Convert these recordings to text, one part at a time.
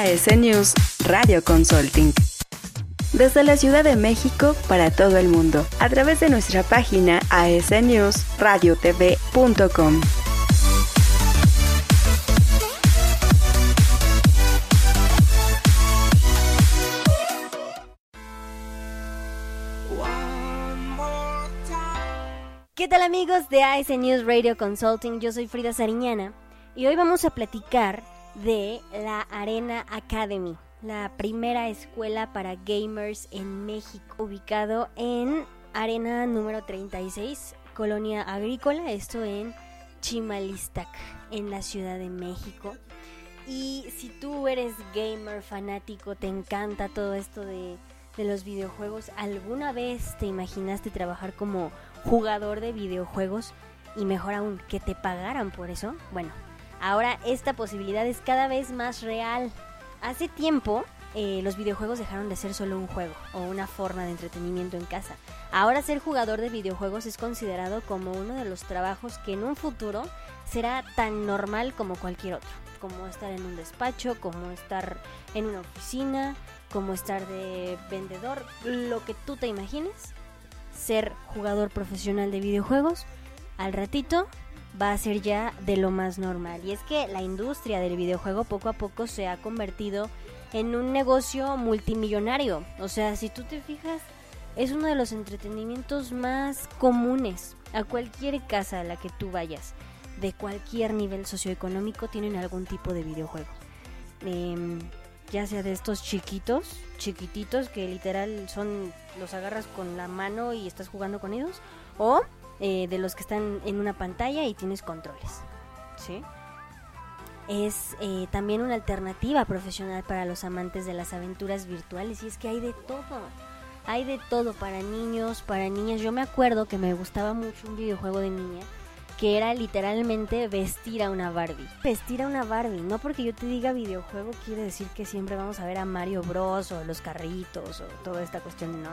AS News Radio Consulting. Desde la Ciudad de México para todo el mundo, a través de nuestra página asnewsradiotv.com. ¿Qué tal amigos de AS News Radio Consulting? Yo soy Frida Sariñana y hoy vamos a platicar de la Arena Academy, la primera escuela para gamers en México, ubicado en Arena número 36, Colonia Agrícola, esto en Chimalistac, en la Ciudad de México. Y si tú eres gamer fanático, te encanta todo esto de, de los videojuegos, ¿alguna vez te imaginaste trabajar como jugador de videojuegos y mejor aún que te pagaran por eso? Bueno, Ahora esta posibilidad es cada vez más real. Hace tiempo eh, los videojuegos dejaron de ser solo un juego o una forma de entretenimiento en casa. Ahora ser jugador de videojuegos es considerado como uno de los trabajos que en un futuro será tan normal como cualquier otro. Como estar en un despacho, como estar en una oficina, como estar de vendedor, lo que tú te imagines. Ser jugador profesional de videojuegos, al ratito va a ser ya de lo más normal. Y es que la industria del videojuego poco a poco se ha convertido en un negocio multimillonario. O sea, si tú te fijas, es uno de los entretenimientos más comunes a cualquier casa a la que tú vayas. De cualquier nivel socioeconómico tienen algún tipo de videojuego. Em, ya sea de estos chiquitos, chiquititos que literal son los agarras con la mano y estás jugando con ellos, o eh, de los que están en una pantalla y tienes controles. ¿sí? Es eh, también una alternativa profesional para los amantes de las aventuras virtuales y es que hay de todo. Hay de todo para niños, para niñas. Yo me acuerdo que me gustaba mucho un videojuego de niña que era literalmente vestir a una Barbie. Vestir a una Barbie, no porque yo te diga videojuego quiere decir que siempre vamos a ver a Mario Bros o los carritos o toda esta cuestión, no.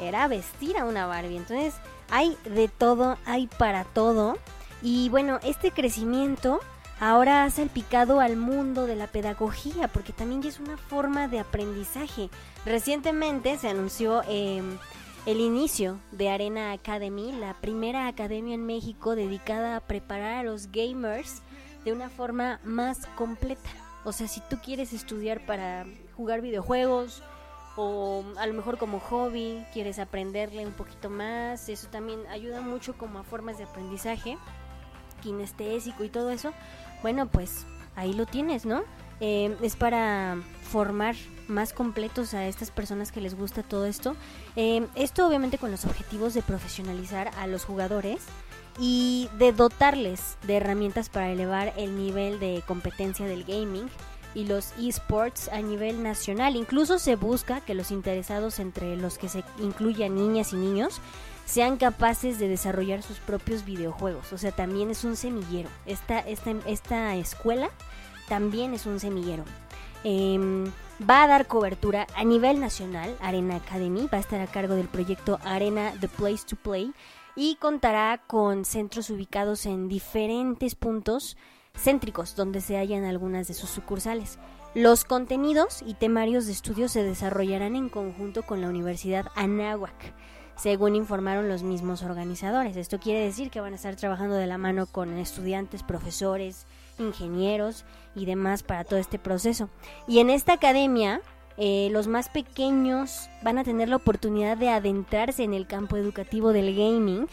Era vestir a una Barbie. Entonces, hay de todo, hay para todo. Y bueno, este crecimiento ahora ha salpicado al mundo de la pedagogía, porque también es una forma de aprendizaje. Recientemente se anunció em, el inicio de Arena Academy, la primera academia en México dedicada a preparar a los gamers de una forma más completa. O sea, si tú quieres estudiar para jugar videojuegos, o a lo mejor como hobby quieres aprenderle un poquito más, eso también ayuda mucho como a formas de aprendizaje, kinestésico y todo eso, bueno pues ahí lo tienes, ¿no? Eh, es para formar más completos a estas personas que les gusta todo esto. Eh, esto obviamente con los objetivos de profesionalizar a los jugadores y de dotarles de herramientas para elevar el nivel de competencia del gaming y los esports a nivel nacional. Incluso se busca que los interesados, entre los que se incluyan niñas y niños, sean capaces de desarrollar sus propios videojuegos. O sea, también es un semillero. Esta, esta, esta escuela también es un semillero. Em, va a dar cobertura a nivel nacional. Arena Academy va a estar a cargo del proyecto Arena The Place to Play y contará con centros ubicados en diferentes puntos céntricos donde se hallan algunas de sus sucursales. Los contenidos y temarios de estudio se desarrollarán en conjunto con la Universidad Anáhuac, según informaron los mismos organizadores. Esto quiere decir que van a estar trabajando de la mano con estudiantes, profesores, ingenieros y demás para todo este proceso. Y en esta academia, eh, los más pequeños van a tener la oportunidad de adentrarse en el campo educativo del gaming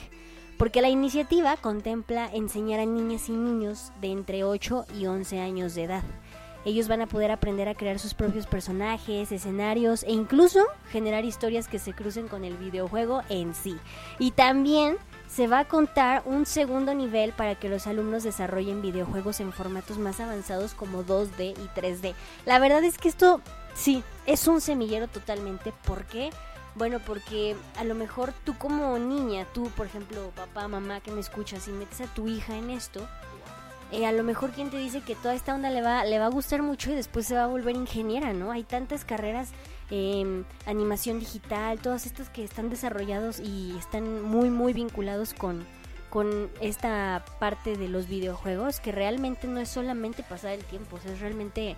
porque la iniciativa contempla enseñar a niñas y niños de entre 8 y 11 años de edad. Ellos van a poder aprender a crear sus propios personajes, escenarios e incluso generar historias que se crucen con el videojuego en sí. Y también se va a contar un segundo nivel para que los alumnos desarrollen videojuegos en formatos más avanzados como 2D y 3D. La verdad es que esto sí, es un semillero totalmente. ¿Por qué? Bueno, porque a lo mejor tú como niña, tú por ejemplo, papá, mamá que me escuchas y metes a tu hija en esto, eh, a lo mejor quien te dice que toda esta onda le va, le va a gustar mucho y después se va a volver ingeniera, ¿no? Hay tantas carreras eh, animación digital, todas estas que están desarrollados y están muy muy vinculados con, con esta parte de los videojuegos que realmente no es solamente pasar el tiempo, es realmente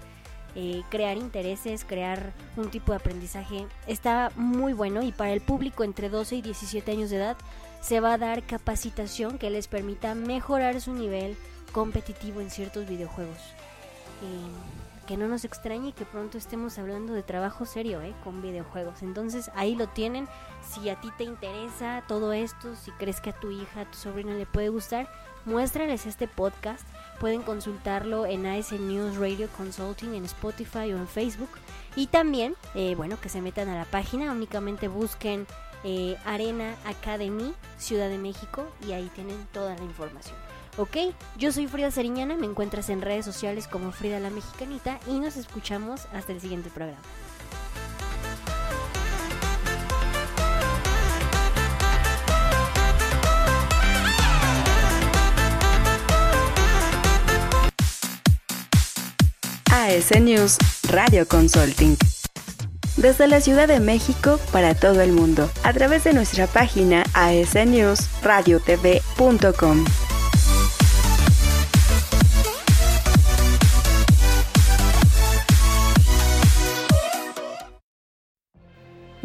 eh, crear intereses, crear un tipo de aprendizaje. Está muy bueno y para el público entre 12 y 17 años de edad se va a dar capacitación que les permita mejorar su nivel competitivo en ciertos videojuegos. Eh, que no nos extrañe que pronto estemos hablando de trabajo serio ¿eh? con videojuegos. Entonces ahí lo tienen. Si a ti te interesa todo esto, si crees que a tu hija, a tu sobrina le puede gustar, muéstrales este podcast. Pueden consultarlo en AS News Radio Consulting en Spotify o en Facebook. Y también, eh, bueno, que se metan a la página, únicamente busquen eh, Arena Academy Ciudad de México y ahí tienen toda la información. Ok, yo soy Frida Sariñana, me encuentras en redes sociales como Frida la Mexicanita y nos escuchamos hasta el siguiente programa. AS News Radio Consulting. Desde la Ciudad de México para todo el mundo, a través de nuestra página asnewsradiotv.com.